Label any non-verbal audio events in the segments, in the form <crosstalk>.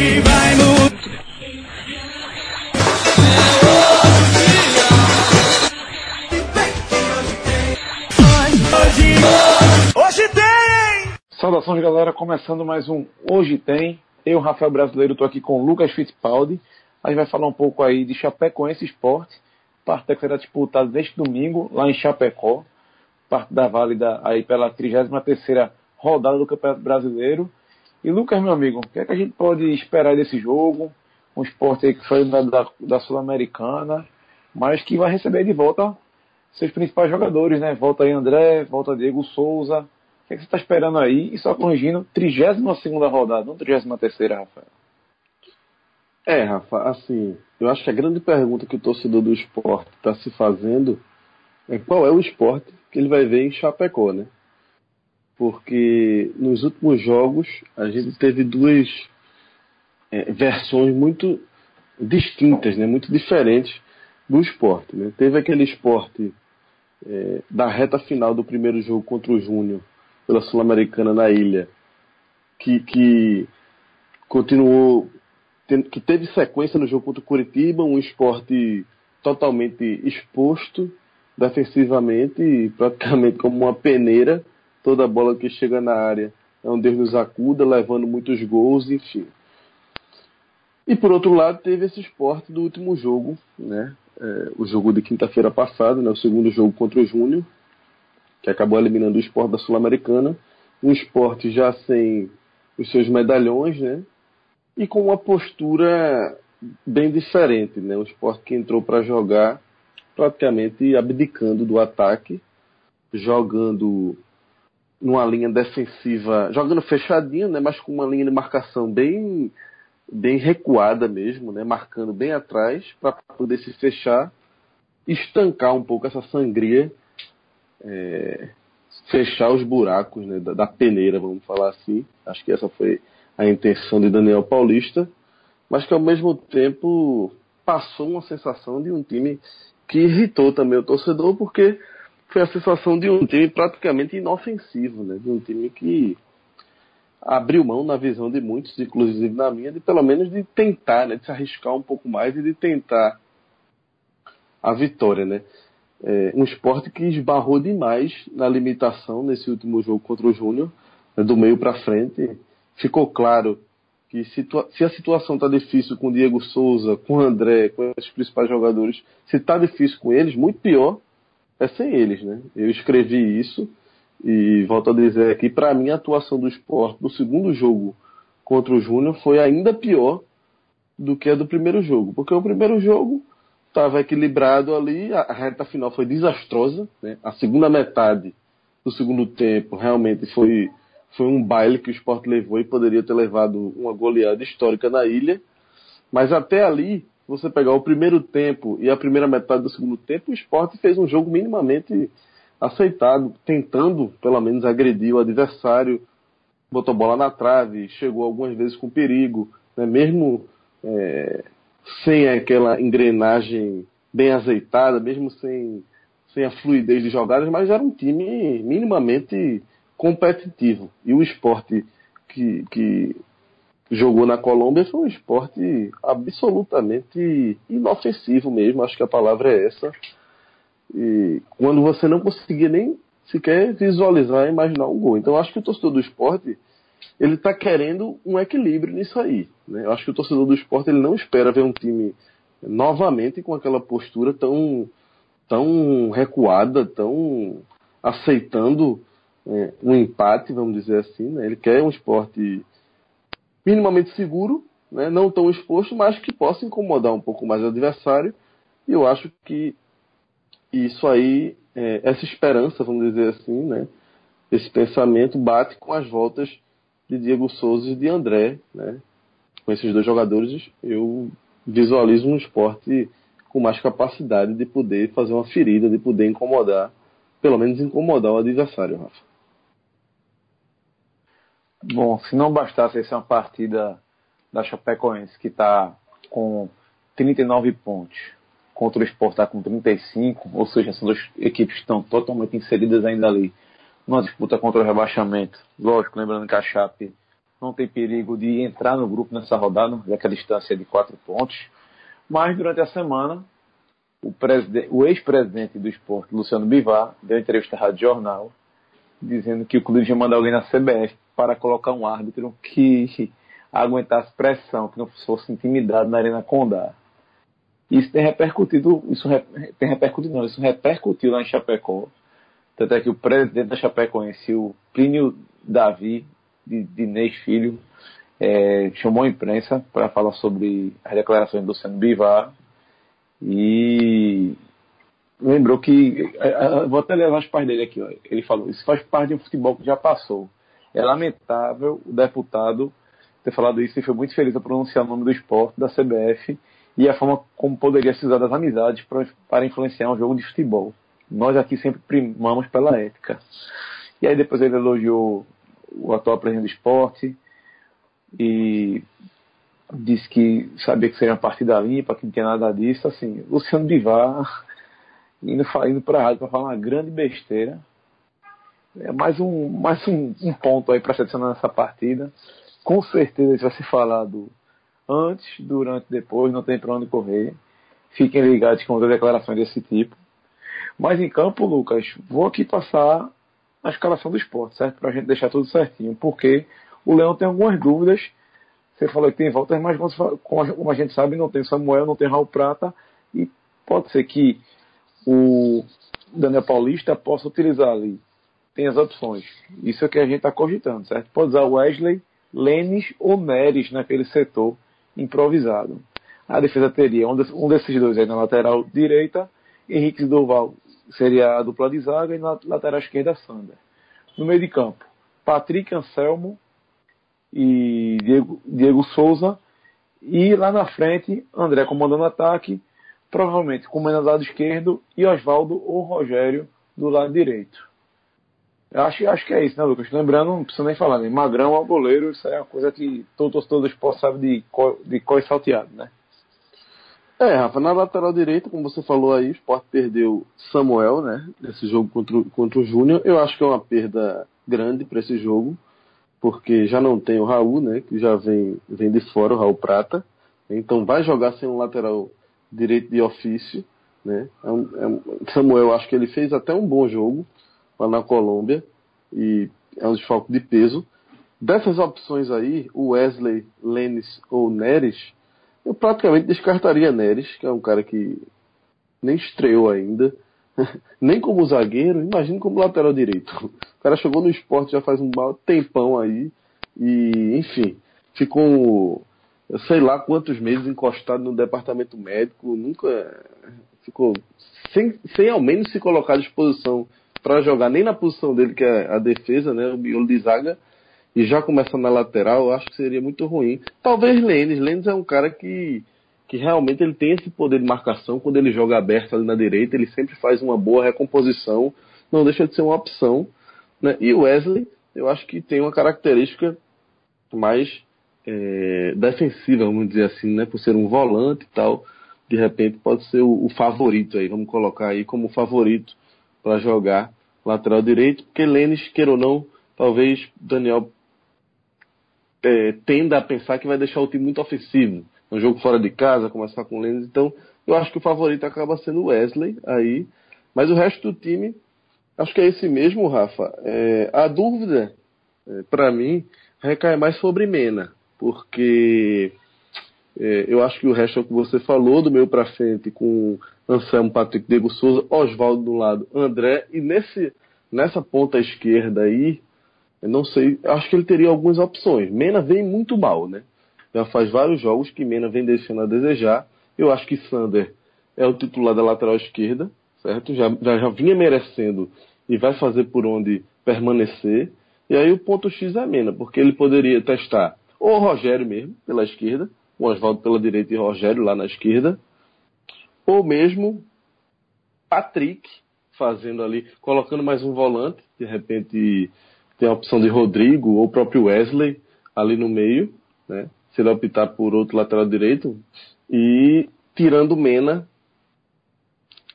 Vai mudar. Hoje, hoje tem! Saudações, galera. Começando mais um Hoje Tem. Eu, Rafael Brasileiro, estou aqui com o Lucas Fittipaldi. A gente vai falar um pouco aí de Chapecoense Esporte, partida que será disputada neste domingo, lá em Chapecó, parte da válida aí pela 33ª rodada do Campeonato Brasileiro. E Lucas, meu amigo, o que é que a gente pode esperar desse jogo? Um esporte aí que foi da, da, Sul-Americana, mas que vai receber de volta seus principais jogadores, né? Volta aí André, volta Diego Souza. O que, é que você está esperando aí? E só corrigindo, 32 rodada, não 33, Rafael. É, Rafa, assim, eu acho que a grande pergunta que o torcedor do esporte está se fazendo é qual é o esporte que ele vai ver em Chapecó, né? Porque nos últimos jogos a gente teve duas é, versões muito distintas, né? muito diferentes do esporte. Né? Teve aquele esporte é, da reta final do primeiro jogo contra o Júnior, pela Sul-Americana na ilha, que, que continuou, que teve sequência no jogo contra o Curitiba, um esporte totalmente exposto defensivamente, praticamente como uma peneira, toda bola que chega na área é um Deus nos acuda, levando muitos gols, enfim. E por outro lado, teve esse esporte do último jogo, né? é, o jogo de quinta-feira passada, né, o segundo jogo contra o Júnior, que acabou eliminando o esporte da Sul-Americana. Um esporte já sem os seus medalhões, né? E com uma postura bem diferente, né? Um esporte que entrou para jogar praticamente abdicando do ataque, jogando numa linha defensiva, jogando fechadinho, né? Mas com uma linha de marcação bem bem recuada mesmo, né, marcando bem atrás para poder se fechar, estancar um pouco essa sangria, é, fechar os buracos né, da, da, peneira, vamos falar assim. Acho que essa foi a intenção de Daniel Paulista, mas que ao mesmo tempo passou uma sensação de um time que irritou também o torcedor, porque foi a sensação de um time praticamente inofensivo, né, de um time que abriu mão na visão de muitos, inclusive na minha, de pelo menos de tentar, né, de se arriscar um pouco mais e de tentar a vitória, né? É, um esporte que esbarrou demais na limitação nesse último jogo contra o Júnior, né, do meio para frente. Ficou claro que se a situação está difícil com o Diego Souza, com o André, com os principais jogadores, se está difícil com eles, muito pior é sem eles, né? Eu escrevi isso e volto a dizer aqui, para mim a atuação do esporte no segundo jogo contra o Júnior foi ainda pior do que a do primeiro jogo. Porque o primeiro jogo estava equilibrado ali, a reta final foi desastrosa. Né? A segunda metade do segundo tempo realmente foi, foi um baile que o esporte levou e poderia ter levado uma goleada histórica na ilha. Mas até ali, você pegar o primeiro tempo e a primeira metade do segundo tempo, o esporte fez um jogo minimamente aceitado, tentando pelo menos agredir o adversário, botou bola na trave, chegou algumas vezes com perigo, né? mesmo é, sem aquela engrenagem bem azeitada, mesmo sem, sem a fluidez de jogadas, mas era um time minimamente competitivo. E o esporte que, que jogou na Colômbia foi um esporte absolutamente inofensivo mesmo, acho que a palavra é essa e quando você não conseguia nem sequer visualizar e imaginar um gol. Então acho que o torcedor do esporte ele está querendo um equilíbrio nisso aí. Né? Eu acho que o torcedor do esporte ele não espera ver um time novamente com aquela postura tão, tão recuada, tão aceitando é, um empate, vamos dizer assim. Né? Ele quer um esporte minimamente seguro, né? não tão exposto, mas que possa incomodar um pouco mais o adversário. E eu acho que isso aí, é, essa esperança, vamos dizer assim, né? Esse pensamento bate com as voltas de Diego Souza e de André, né? Com esses dois jogadores, eu visualizo um esporte com mais capacidade de poder fazer uma ferida, de poder incomodar, pelo menos incomodar o adversário, Rafa. Bom, se não bastasse essa uma partida da Chapecoense que está com 39 pontos, contra o Sport está com 35, ou seja, essas duas equipes estão totalmente inseridas ainda ali numa disputa contra o rebaixamento. Lógico, lembrando que a Chape não tem perigo de entrar no grupo nessa rodada, já que a distância é de quatro pontos. Mas durante a semana, o, o ex-presidente do esporte, Luciano Bivar, deu entrevista à Rádio Jornal, dizendo que o clube ia mandar alguém na CBF para colocar um árbitro que aguentasse pressão, que não fosse intimidado na Arena Condá. Isso tem repercutido, isso tem repercutido não, isso repercutiu lá em Chapecó. Tanto é que o presidente da Chapecoense, o Plínio Davi, de, de Inês Filho, é, chamou a imprensa para falar sobre as declarações do Luciano Bivar e lembrou que. Vou até levar as pais dele aqui. Ó, ele falou: Isso faz parte de um futebol que já passou. É lamentável o deputado ter falado isso e foi muito feliz a pronunciar o nome do esporte, da CBF e a forma como poderia se usar das amizades para influenciar um jogo de futebol. Nós aqui sempre primamos pela ética. E aí depois ele elogiou o atual presidente do esporte e disse que sabia que seria uma partida limpa, que não tinha nada disso. Assim, Luciano Bivar indo, indo para a rádio para falar uma grande besteira. É mais um, mais um, um ponto aí para se adicionar nessa partida. Com certeza isso vai ser falado antes, durante, depois, não tem para onde correr. Fiquem ligados com declarações desse tipo. Mas em campo, Lucas, vou aqui passar a escalação do esporte, certo? Para a gente deixar tudo certinho. Porque o Leão tem algumas dúvidas. Você falou que tem voltas, mas como a gente sabe, não tem Samuel, não tem Raul Prata. E pode ser que o Daniel Paulista possa utilizar ali. Tem as opções. Isso é o que a gente está cogitando, certo? Pode usar Wesley, Lênis ou Neres naquele setor improvisado. A defesa teria um desses dois aí na lateral direita, Henrique Durval seria a dupla de zaga e na lateral esquerda Sander. No meio de campo, Patrick Anselmo e Diego, Diego Souza. E lá na frente, André comandando o ataque, provavelmente comandando o lado esquerdo e Oswaldo ou Rogério do lado direito. Eu acho, acho que é isso, né, Lucas? Lembrando, não precisa nem falar, né? Magrão ao goleiro, isso é uma coisa que todo torcedor do esporte sabe de, co, de coi salteado, né? É, Rafa, na lateral direita, como você falou aí, o Sport perdeu Samuel, né? Nesse jogo contra, o, contra o Júnior. Eu acho que é uma perda grande para esse jogo, porque já não tem o Raul, né? Que já vem, vem de fora, o Raul Prata. Então vai jogar sem um lateral direito de ofício, né? É um, é um, Samuel, acho que ele fez até um bom jogo lá na Colômbia e é um desfalque de peso. Dessas opções aí, o Wesley, Lênis ou Neres, eu praticamente descartaria Neres, que é um cara que nem estreou ainda, <laughs> nem como zagueiro, imagine como lateral direito. O cara chegou no esporte já faz um tempão aí e, enfim, ficou sei lá quantos meses encostado no departamento médico, nunca ficou sem, sem ao menos se colocar à disposição para jogar nem na posição dele, que é a defesa, né, o miolo de zaga, e já começando na lateral, eu acho que seria muito ruim. Talvez Lênis. Lênis é um cara que, que realmente ele tem esse poder de marcação. Quando ele joga aberto ali na direita, ele sempre faz uma boa recomposição. Não deixa de ser uma opção. Né? E Wesley, eu acho que tem uma característica mais é, defensiva, vamos dizer assim, né? por ser um volante e tal. De repente pode ser o, o favorito aí, vamos colocar aí como favorito para jogar lateral direito, porque Lênis, queira ou não, talvez Daniel é, tenda a pensar que vai deixar o time muito ofensivo. Um jogo fora de casa, começar com Lênis, então eu acho que o favorito acaba sendo Wesley aí, mas o resto do time, acho que é esse mesmo, Rafa. É, a dúvida, é, para mim, recai mais sobre Mena, porque é, eu acho que o resto é o que você falou, do meio para frente, com Anselmo, Patrick, Diego Souza, Oswaldo do lado, André, e nesse, nessa ponta esquerda aí, eu não sei, acho que ele teria algumas opções. Mena vem muito mal, né? Já faz vários jogos que Mena vem deixando a desejar. Eu acho que Sander é o titular da lateral esquerda, certo? Já, já, já vinha merecendo e vai fazer por onde permanecer. E aí o ponto X é Mena, porque ele poderia testar ou Rogério mesmo, pela esquerda, o Oswaldo pela direita e Rogério lá na esquerda, ou mesmo Patrick fazendo ali, colocando mais um volante, de repente tem a opção de Rodrigo ou o próprio Wesley ali no meio, né? Se ele optar por outro lateral direito. E tirando Mena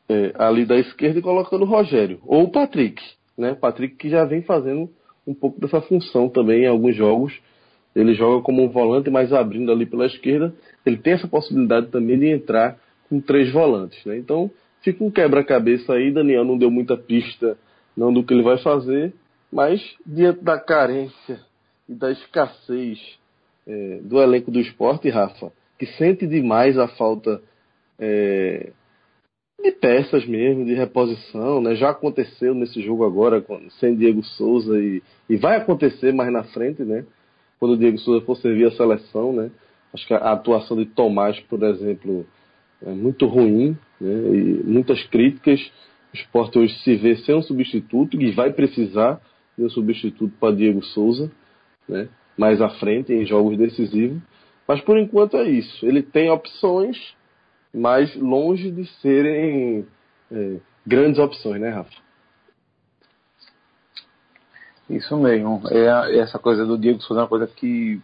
é, ali da esquerda e colocando Rogério. Ou Patrick, né? Patrick que já vem fazendo um pouco dessa função também em alguns jogos ele joga como um volante, mas abrindo ali pela esquerda, ele tem essa possibilidade também de entrar com três volantes. Né? Então, fica um quebra-cabeça aí. Daniel não deu muita pista não do que ele vai fazer, mas diante da carência e da escassez é, do elenco do esporte, Rafa, que sente demais a falta é, de peças mesmo, de reposição, né? Já aconteceu nesse jogo agora com, sem Diego Souza e, e vai acontecer mais na frente, né? Quando o Diego Souza for servir a seleção, né? Acho que a atuação de Tomás, por exemplo, é muito ruim, né? E muitas críticas. O esporte hoje se vê sem um substituto e vai precisar de um substituto para Diego Souza, né? Mais à frente, em jogos decisivos. Mas por enquanto é isso. Ele tem opções, mas longe de serem é, grandes opções, né, Rafa? Isso mesmo. É, essa coisa do Diego Souza é uma coisa que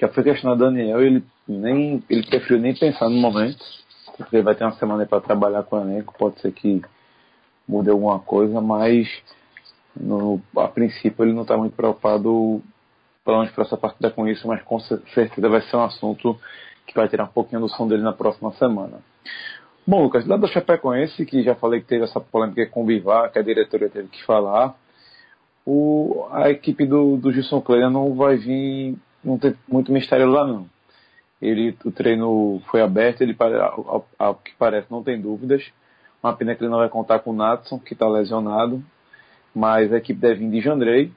já foi questionado Daniel, ele nem ele preferiu nem pensar no momento, porque ele vai ter uma semana para trabalhar com o elenco, pode ser que mude alguma coisa, mas no, a princípio ele não está muito preocupado para onde para essa partida com isso, mas com certeza vai ser um assunto que vai tirar um pouquinho do som dele na próxima semana. Bom, Lucas, lá do Chapecoense, que já falei que teve essa polêmica com o que a diretoria teve que falar, o, a equipe do, do Gilson Kleina não vai vir, não tem muito mistério lá não. Ele, o treino foi aberto, ele, ao, ao que parece, não tem dúvidas. Uma pena que ele não vai contar com o Natson, que está lesionado, mas a equipe deve vir de Jandrei,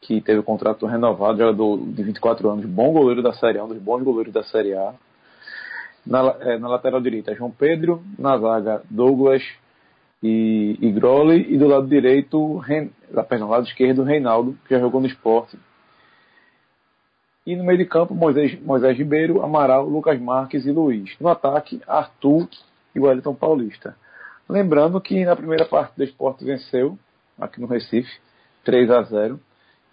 que teve o contrato renovado, jogador de 24 anos, bom goleiro da Série A, um dos bons goleiros da Série A. Na, é, na lateral direita, João Pedro, na zaga, Douglas, e, e Groli, e do lado direito, Ren, perdão, lado esquerdo, Reinaldo, que já jogou no esporte. E no meio de campo, Moisés, Moisés Ribeiro, Amaral, Lucas Marques e Luiz. No ataque, Arthur e Wellington Paulista. Lembrando que na primeira parte do esporte venceu, aqui no Recife, 3 a 0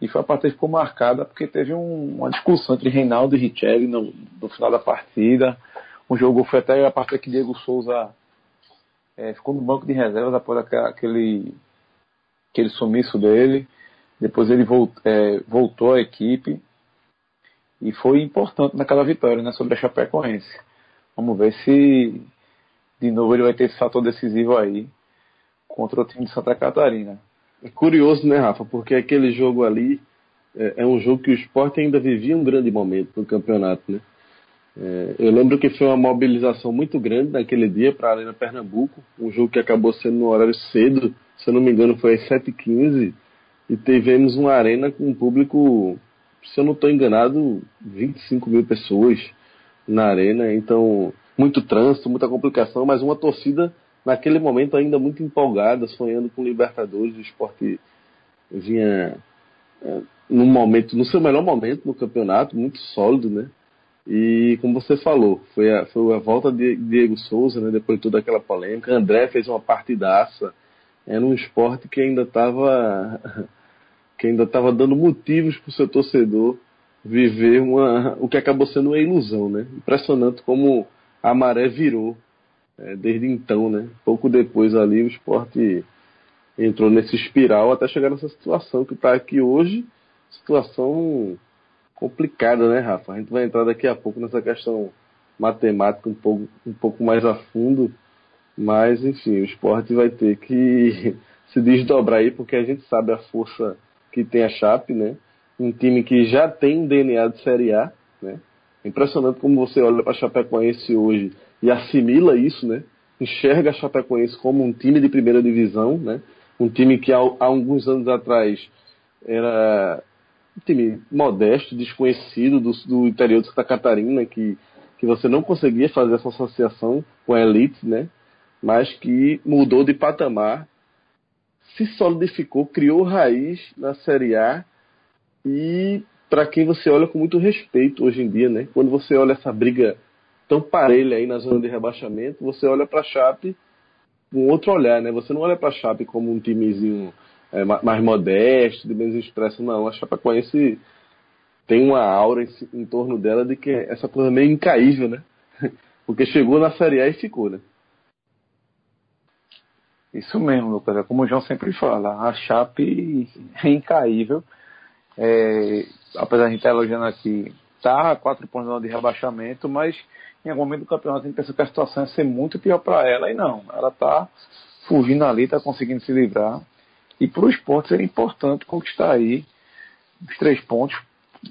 e foi a partida que ficou marcada porque teve um, uma discussão entre Reinaldo e Richelli no, no, final da partida. O jogo foi até a partida que Diego Souza é, ficou no banco de reservas após aquele, aquele sumiço dele. Depois ele volt, é, voltou à equipe e foi importante naquela vitória né, sobre a Chapecoense. Vamos ver se de novo ele vai ter esse fator decisivo aí contra o time de Santa Catarina. É curioso, né, Rafa? Porque aquele jogo ali é, é um jogo que o esporte ainda vivia um grande momento no campeonato, né? É, eu lembro que foi uma mobilização muito grande naquele dia para a Arena Pernambuco, um jogo que acabou sendo no horário cedo, se eu não me engano foi às 7h15, e tivemos uma arena com um público, se eu não estou enganado, 25 mil pessoas na arena, então muito trânsito, muita complicação, mas uma torcida naquele momento ainda muito empolgada, sonhando com Libertadores, o esporte vinha é, num momento, no seu melhor momento no campeonato, muito sólido, né? E como você falou, foi a, foi a volta de Diego Souza, né, depois de toda aquela polêmica. André fez uma partidaça. Era um esporte que ainda estava <laughs> que ainda estava dando motivos para o seu torcedor viver uma, o que acabou sendo uma ilusão, né? Impressionante como a maré virou é, desde então, né? Pouco depois ali o esporte entrou nesse espiral até chegar nessa situação que está aqui hoje, situação complicada, né, Rafa? A gente vai entrar daqui a pouco nessa questão matemática um pouco, um pouco mais a fundo, mas enfim, o esporte vai ter que <laughs> se desdobrar aí, porque a gente sabe a força que tem a Chape, né? Um time que já tem um DNA de Série A, né? Impressionante como você olha para a Chapecoense hoje e assimila isso, né? Enxerga a Chapecoense como um time de primeira divisão, né? Um time que há alguns anos atrás era um time modesto, desconhecido do, do interior de Santa Catarina, que, que você não conseguia fazer essa associação com a elite, né? Mas que mudou de patamar, se solidificou, criou raiz na Série A e para quem você olha com muito respeito hoje em dia, né? Quando você olha essa briga tão parelha aí na zona de rebaixamento, você olha para a Chape com outro olhar, né? Você não olha para a Chape como um timezinho é, mais modesto, de menos expresso, não. A Chapecoense tem uma aura em, em, torno dela de que essa coisa meio incaível, né? <laughs> Porque chegou na Série A e ficou, né? Isso mesmo, Lucas. É como o João sempre fala, a Chape é incaível. É, apesar de a gente estar elogiando aqui, a quatro pontos de rebaixamento, mas em algum momento do campeonato a gente pensa que a situação ia ser muito pior para ela, e não. Ela está fugindo ali, está conseguindo se livrar. E para o esporte seria importante conquistar aí os três pontos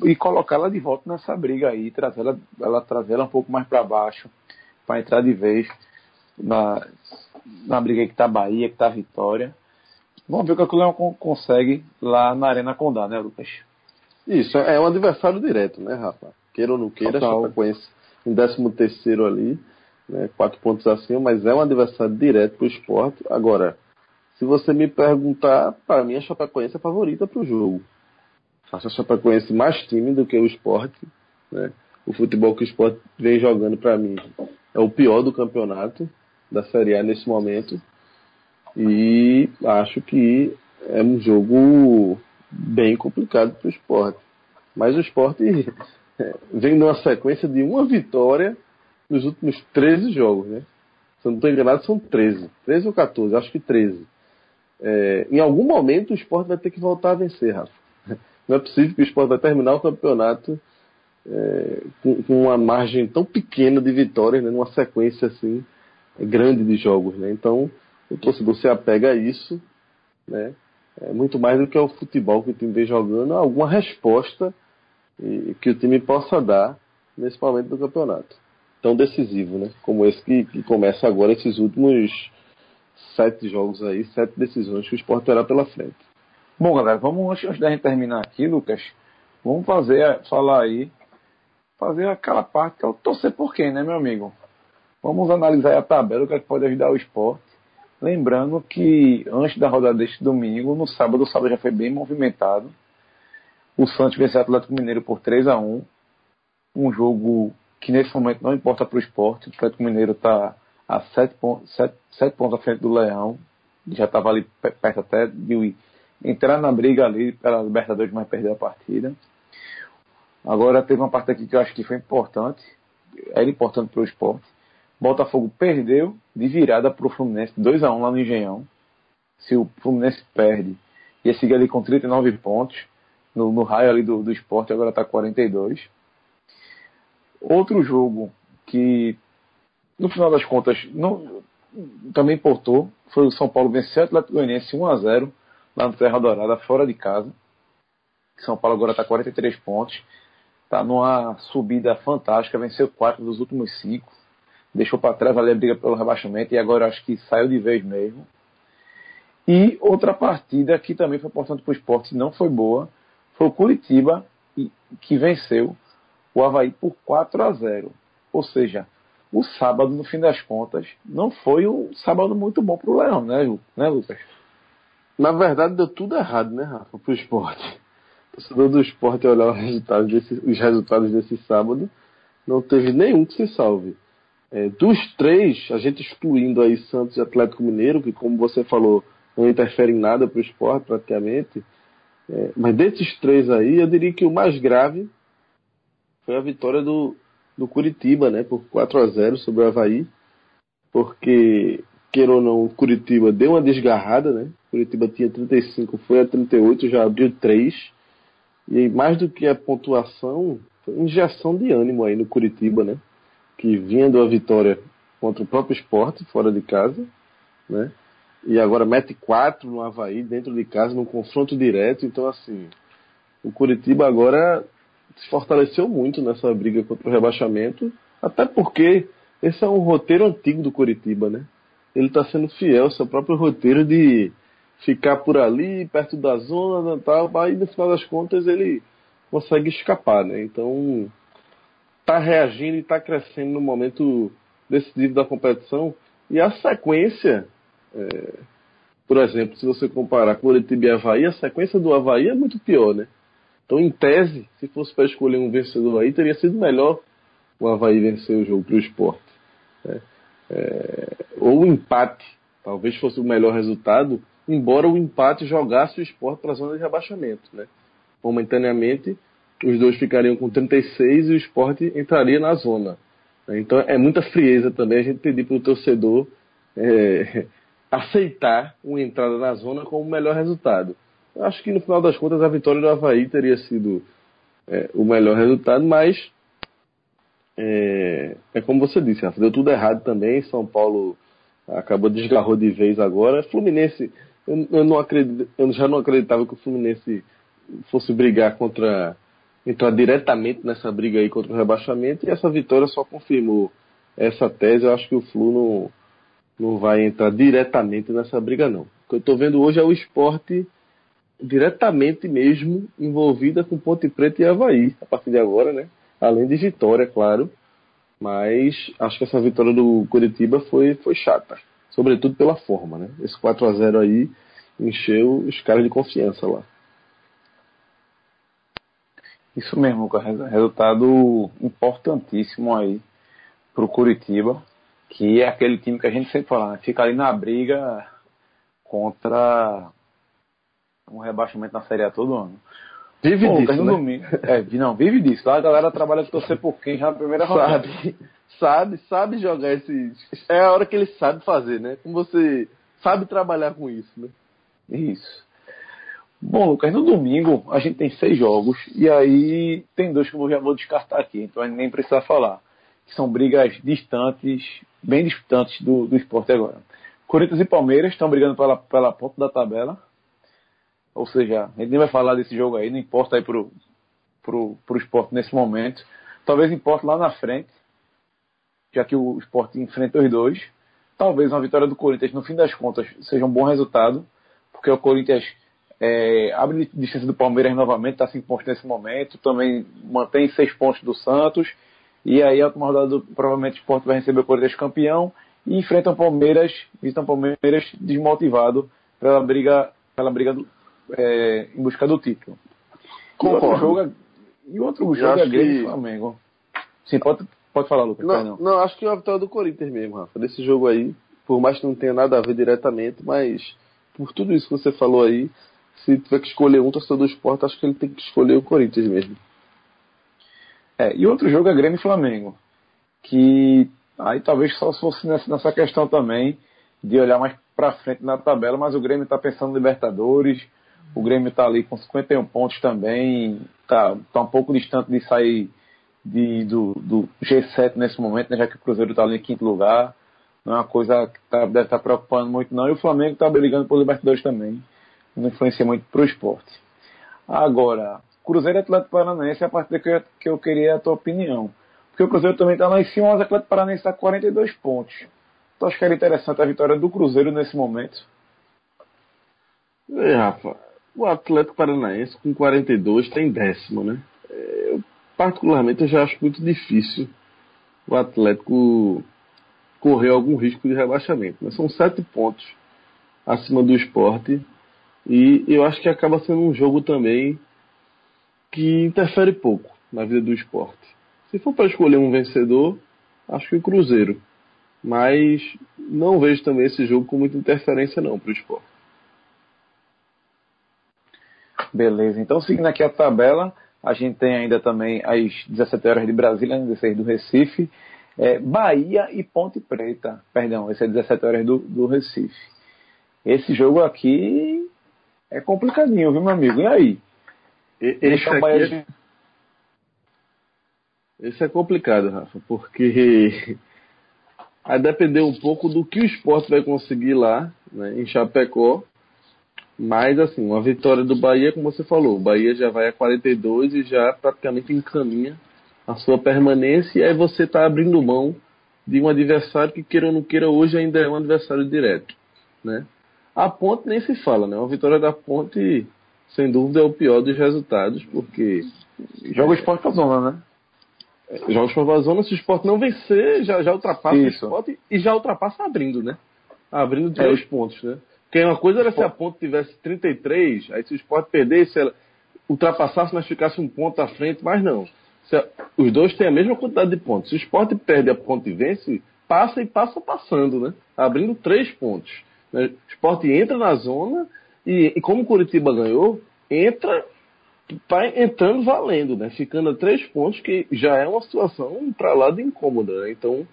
e colocá-la de volta nessa briga aí, trazer ela, ela um pouco mais para baixo, para entrar de vez na, na briga que está Bahia, que está Vitória. Vamos ver o que o Leão consegue lá na Arena Condá, né, Lucas? Isso, é um adversário direto, né, Rafa? Queira ou não queira, Total. Chapecoense em 13 terceiro ali, né, quatro pontos acima, mas é um adversário direto para o esporte. Agora, se você me perguntar, para mim a Chapecoense é favorita para o jogo. Acho a Chapecoense mais time do que o esporte. Né? O futebol que o esporte vem jogando, para mim, é o pior do campeonato da Série A nesse momento. E acho que é um jogo bem complicado para o esporte. Mas o esporte <laughs> vem numa sequência de uma vitória nos últimos 13 jogos, né? Se eu não estou enganado, são 13. 13 ou 14, acho que 13. É, em algum momento o esporte vai ter que voltar a vencer, Rafa. <laughs> Não é possível que o esporte vai terminar o campeonato é, com, com, uma margem tão pequena de vitórias, né, numa sequência assim grande de jogos. Né? Então, o torcedor se apega a isso, né? é muito mais do que ao futebol que o time vem jogando, alguma resposta que o time possa dar nesse momento do campeonato. Tão decisivo, né? Como esse que, que começa agora, esses últimos sete jogos aí, sete decisões que o esporte terá pela frente. Bom, galera, vamos antes da gente terminar aqui, Lucas, vamos fazer, falar aí, fazer aquela parte que é o torcer por quem, né, meu amigo? Vamos analisar a tabela, o que, é pode ajudar o esporte. Lembrando que antes da rodada deste domingo, no sábado, o sábado já foi bem movimentado. O Santos venceu o Atlético Mineiro por 3 a 1 Um jogo que nesse momento não importa para o esporte. O Atlético Mineiro está a 7 pontos, 7, 7 pontos à frente do Leão. Já estava ali perto até de entrar na briga ali pela Libertadores, mas perdeu a partida. Agora teve uma parte aqui que eu acho que foi importante. Era importante para o esporte. Botafogo perdeu de virada para o Fluminense 2 a 1 lá no Engenhão. Se o Fluminense perde, ia seguir ali com 39 pontos no, no raio ali do, do esporte, agora está 42. Outro jogo que, no final das contas, não, também importou foi o São Paulo vencer o Atlético Goianiense 1 a 0 lá no Terra Dourada, fora de casa. São Paulo agora está 43 pontos. Está numa subida fantástica, venceu quatro dos últimos cinco. Deixou para trás ali a briga pelo rebaixamento e agora acho que saiu de vez mesmo. E outra partida que também foi importante para o esporte, não foi boa, foi o Curitiba que venceu o Havaí por 4 a 0. Ou seja, o sábado, no fim das contas, não foi um sábado muito bom para o Leão, né, né, Lucas? Na verdade, deu tudo errado, né, Rafa, para o esporte. O torcedor do esporte olhar os resultados, desse, os resultados desse sábado, não teve nenhum que se salve. É, dos três, a gente excluindo aí Santos e Atlético Mineiro, que como você falou, não interfere em nada para o esporte praticamente, é, mas desses três aí, eu diria que o mais grave foi a vitória do, do Curitiba, né, por 4 a 0 sobre o Havaí, porque, queira ou não, o Curitiba deu uma desgarrada, né, Curitiba tinha 35, foi a 38, já abriu 3, e mais do que a pontuação, foi injeção de ânimo aí no Curitiba, né, que vinha de uma vitória contra o próprio esporte, fora de casa, né, e agora mete quatro no Havaí, dentro de casa, num confronto direto. Então, assim, o Curitiba agora se fortaleceu muito nessa briga contra o rebaixamento, até porque esse é um roteiro antigo do Curitiba, né? Ele está sendo fiel ao seu próprio roteiro de ficar por ali, perto da zona e tal, aí no final das contas ele consegue escapar, né? Então, está reagindo e está crescendo no momento decisivo da competição. E a sequência é, por exemplo, se você comparar Curitiba e Havaí, a sequência do Havaí é muito pior, né? Então, em tese, se fosse para escolher um vencedor aí, teria sido melhor o Havaí vencer o jogo para o esporte. Né? É, ou o empate, talvez fosse o melhor resultado, embora o empate jogasse o esporte para a zona de rebaixamento. Né? Momentaneamente, os dois ficariam com 36 e o esporte entraria na zona. Então é muita frieza também a gente pedir para o torcedor é, <laughs> aceitar uma entrada na zona como o melhor resultado. Acho que no final das contas a vitória do Havaí teria sido é, o melhor resultado, mas é, é, como você disse, Rafa, deu tudo errado também. São Paulo acabou desgarrou de vez agora. Fluminense, eu, eu, não acredito, eu já não acreditava que o Fluminense fosse brigar contra entrar diretamente nessa briga aí contra o rebaixamento e essa vitória só confirmou essa tese. Eu acho que o Flu não, não vai entrar diretamente nessa briga, não. O que eu estou vendo hoje é o esporte diretamente mesmo envolvida com Ponte Preta e Havaí, a partir de agora, né? Além de vitória, claro. Mas acho que essa vitória do Curitiba foi, foi chata. Sobretudo pela forma, né? Esse 4 a 0 aí encheu os caras de confiança lá. Isso mesmo, resultado importantíssimo aí pro Curitiba, que é aquele time que a gente sempre fala, né? fica ali na briga contra um rebaixamento na Série A todo ano. Vive Pô, disso, né? domingo. É, não, vive disso. Lá a galera trabalha de torcer por quem já na primeira rodada. Sabe, sabe, sabe jogar esse... É a hora que ele sabe fazer, né? Como você sabe trabalhar com isso, né? Isso. Bom, Lucas, no domingo a gente tem seis jogos e aí tem dois que eu já vou descartar aqui, então a gente nem precisa falar. Que são brigas distantes, bem distantes do, do esporte agora. Corinthians e Palmeiras estão brigando pela, pela ponta da tabela. Ou seja, a gente nem vai falar desse jogo aí, não importa aí pro, pro, pro esporte nesse momento. Talvez importe lá na frente, já que o esporte enfrenta os dois. Talvez uma vitória do Corinthians, no fim das contas, seja um bom resultado, porque o Corinthians é, abre distância do Palmeiras novamente, está cinco pontos nesse momento, também mantém seis pontos do Santos, e aí a última rodada provavelmente o esporte vai receber o Corinthians campeão e enfrenta o Palmeiras, visita o Palmeiras desmotivado pela briga, pela briga do, é, em busca do título. Concordo. E outro jogo, é, e outro jogo é Grêmio que... Flamengo. Sim, pode, pode falar, Lucas. Não, não. não, acho que é uma vitória do Corinthians mesmo, Rafa. Desse jogo aí, por mais que não tenha nada a ver diretamente, mas por tudo isso que você falou aí, se tiver que escolher um torcedor do esporte, acho que ele tem que escolher o Corinthians mesmo. É, e outro jogo é Grêmio e Flamengo. Que aí talvez só fosse nessa, nessa questão também de olhar mais para frente na tabela, mas o Grêmio está pensando em Libertadores, o Grêmio está ali com 51 pontos também, está tá um pouco distante de sair de, do, do G7 nesse momento, né, já que o Cruzeiro está ali em quinto lugar. Não é uma coisa que tá, deve estar tá preocupando muito, não. E o Flamengo está brigando por Libertadores também. Não influencia muito para o esporte. Agora, Cruzeiro e Atlético Paranaense é a partida que eu, que eu queria a tua opinião. Porque o Cruzeiro também está lá em cima, mas o Atlético Paranaense está com 42 pontos. Então acho que era interessante a vitória do Cruzeiro nesse momento. É, Rafa, o Atlético Paranaense com 42 tem décimo, né? Eu, particularmente, eu já acho muito difícil o Atlético correr algum risco de rebaixamento. Mas são sete pontos acima do esporte e eu acho que acaba sendo um jogo também que interfere pouco na vida do esporte. Se for para escolher um vencedor, acho que o Cruzeiro. Mas não vejo também esse jogo com muita interferência não para o esporte. Beleza, então seguindo aqui a tabela, a gente tem ainda também às 17 horas de Brasília, 16 do Recife, é, Bahia e Ponte Preta, perdão, esse é 17 horas do, do Recife. Esse jogo aqui é complicadinho, viu, meu amigo? E aí? Esse, aqui Bahia... é... esse é complicado, Rafa, porque <laughs> vai depender um pouco do que o esporte vai conseguir lá, né, em Chapecó, mas, assim, uma vitória do Bahia, como você falou, o Bahia já vai a 42 e já praticamente encaminha a sua permanência, e aí você está abrindo mão de um adversário que, queira ou não queira, hoje ainda é um adversário direto. Né? A Ponte nem se fala, né? Uma vitória da Ponte, sem dúvida, é o pior dos resultados, porque. Joga o esporte pra zona, né? Joga o esporte pra zona, se o esporte não vencer, já, já ultrapassa Isso. o esporte e já ultrapassa abrindo, né? Abrindo é. dois pontos, né? Porque uma coisa era se a ponta tivesse 33, aí se o esporte perdesse, ela ultrapassasse, mas ficasse um ponto à frente, mas não. A, os dois têm a mesma quantidade de pontos. Se o esporte perde a ponta e vence, passa e passa passando, né? Abrindo três pontos. Né? O esporte entra na zona e, e como o Curitiba ganhou, entra vai entrando valendo, né? Ficando a três pontos, que já é uma situação para lá de incômoda. Né? Então,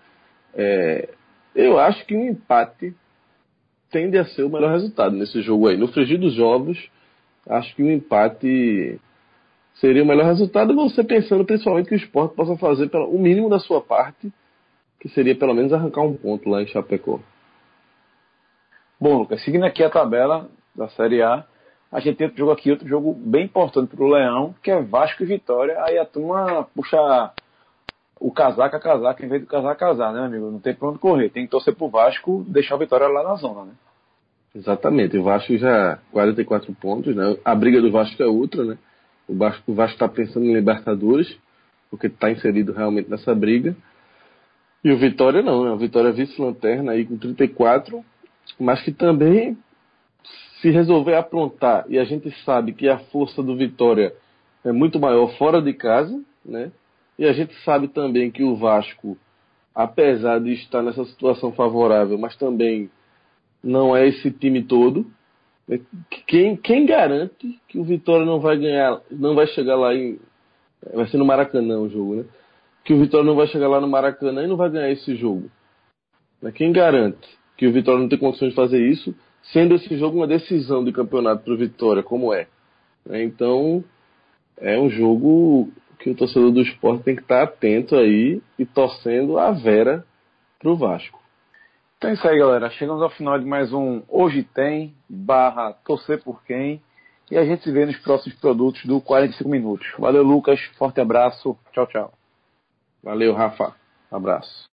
é, eu acho que um empate tende a ser o melhor resultado nesse jogo aí. No frigir dos ovos, acho que o empate seria o melhor resultado você pensando principalmente que o esporte possa fazer o mínimo da sua parte, que seria pelo menos arrancar um ponto lá em Chapecó. Bom, Lucas, seguindo aqui a tabela da Série A, a gente tem outro jogo aqui, outro jogo bem importante para o Leão, que é Vasco e Vitória. Aí a turma puxa o casaco a casaco em vez do casaco a casaco, né, amigo? Não tem pra onde correr. Tem que torcer pro Vasco, deixar o Vitória lá na zona, né? Exatamente. O Vasco já 44 pontos, né? A briga do Vasco é outra, né? O Vasco o Vasco está pensando em Libertadores, porque está inserido realmente nessa briga. E o Vitória não, né? O Vitória é vice-lanterna aí com 34, mas que também se resolver aprontar, e a gente sabe que a força do Vitória é muito maior fora de casa, né? E a gente sabe também que o Vasco, apesar de estar nessa situação favorável, mas também não é esse time todo. Né? Quem, quem garante que o Vitória não vai ganhar, não vai chegar lá em. Vai ser no Maracanã o jogo, né? Que o Vitória não vai chegar lá no Maracanã e não vai ganhar esse jogo. Quem garante que o Vitória não tem condições de fazer isso, sendo esse jogo uma decisão de campeonato para o Vitória, como é? Então, é um jogo que o torcedor do esporte tem que estar atento aí e torcendo a Vera para o Vasco. Então é isso aí, galera. Chegamos ao final de mais um Hoje Tem, barra Torcer por Quem. E a gente se vê nos próximos produtos do 45 Minutos. Valeu, Lucas. Forte abraço. Tchau, tchau. Valeu, Rafa. Abraço.